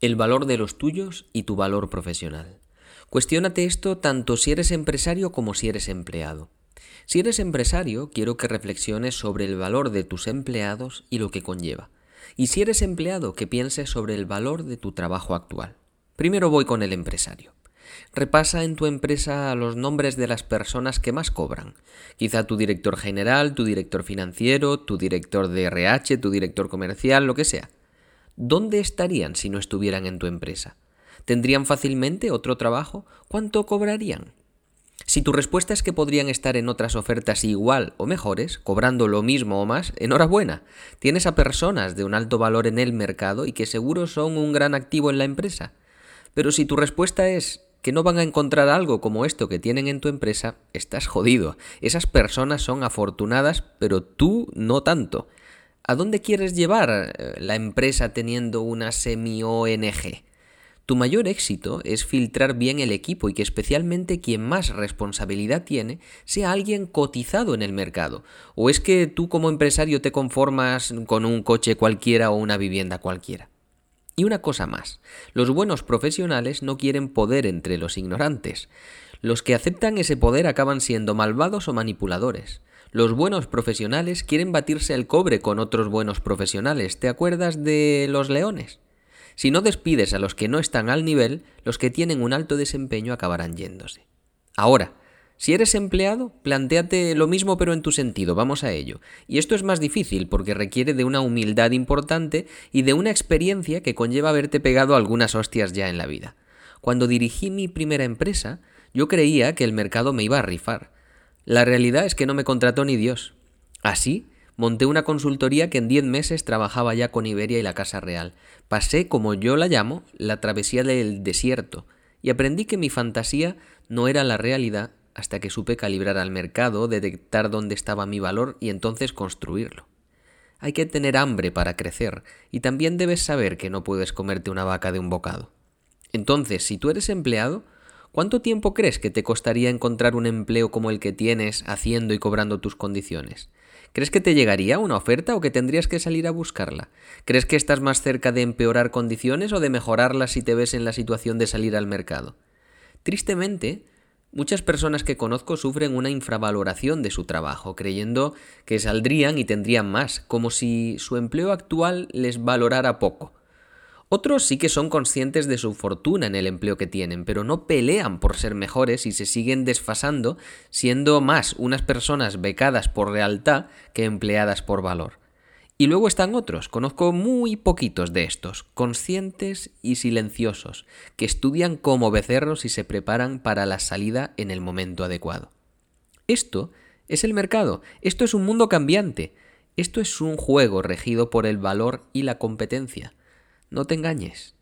El valor de los tuyos y tu valor profesional. Cuestiónate esto tanto si eres empresario como si eres empleado. Si eres empresario, quiero que reflexiones sobre el valor de tus empleados y lo que conlleva. Y si eres empleado, que pienses sobre el valor de tu trabajo actual. Primero voy con el empresario. Repasa en tu empresa los nombres de las personas que más cobran. Quizá tu director general, tu director financiero, tu director de RH, tu director comercial, lo que sea. ¿Dónde estarían si no estuvieran en tu empresa? ¿Tendrían fácilmente otro trabajo? ¿Cuánto cobrarían? Si tu respuesta es que podrían estar en otras ofertas igual o mejores, cobrando lo mismo o más, enhorabuena. Tienes a personas de un alto valor en el mercado y que seguro son un gran activo en la empresa. Pero si tu respuesta es que no van a encontrar algo como esto que tienen en tu empresa, estás jodido. Esas personas son afortunadas, pero tú no tanto. ¿A dónde quieres llevar eh, la empresa teniendo una semi-ONG? Tu mayor éxito es filtrar bien el equipo y que especialmente quien más responsabilidad tiene sea alguien cotizado en el mercado. ¿O es que tú como empresario te conformas con un coche cualquiera o una vivienda cualquiera? Y una cosa más, los buenos profesionales no quieren poder entre los ignorantes. Los que aceptan ese poder acaban siendo malvados o manipuladores. Los buenos profesionales quieren batirse el cobre con otros buenos profesionales. ¿Te acuerdas de los leones? Si no despides a los que no están al nivel, los que tienen un alto desempeño acabarán yéndose. Ahora, si eres empleado, planteate lo mismo pero en tu sentido, vamos a ello. Y esto es más difícil porque requiere de una humildad importante y de una experiencia que conlleva haberte pegado algunas hostias ya en la vida. Cuando dirigí mi primera empresa, yo creía que el mercado me iba a rifar. La realidad es que no me contrató ni Dios. Así, monté una consultoría que en diez meses trabajaba ya con Iberia y la Casa Real. Pasé, como yo la llamo, la travesía del desierto, y aprendí que mi fantasía no era la realidad hasta que supe calibrar al mercado, detectar dónde estaba mi valor y entonces construirlo. Hay que tener hambre para crecer, y también debes saber que no puedes comerte una vaca de un bocado. Entonces, si tú eres empleado, ¿Cuánto tiempo crees que te costaría encontrar un empleo como el que tienes, haciendo y cobrando tus condiciones? ¿Crees que te llegaría una oferta o que tendrías que salir a buscarla? ¿Crees que estás más cerca de empeorar condiciones o de mejorarlas si te ves en la situación de salir al mercado? Tristemente, muchas personas que conozco sufren una infravaloración de su trabajo, creyendo que saldrían y tendrían más, como si su empleo actual les valorara poco. Otros sí que son conscientes de su fortuna en el empleo que tienen, pero no pelean por ser mejores y se siguen desfasando, siendo más unas personas becadas por lealtad que empleadas por valor. Y luego están otros, conozco muy poquitos de estos, conscientes y silenciosos, que estudian como becerros y se preparan para la salida en el momento adecuado. Esto es el mercado, esto es un mundo cambiante, esto es un juego regido por el valor y la competencia. No te engañes,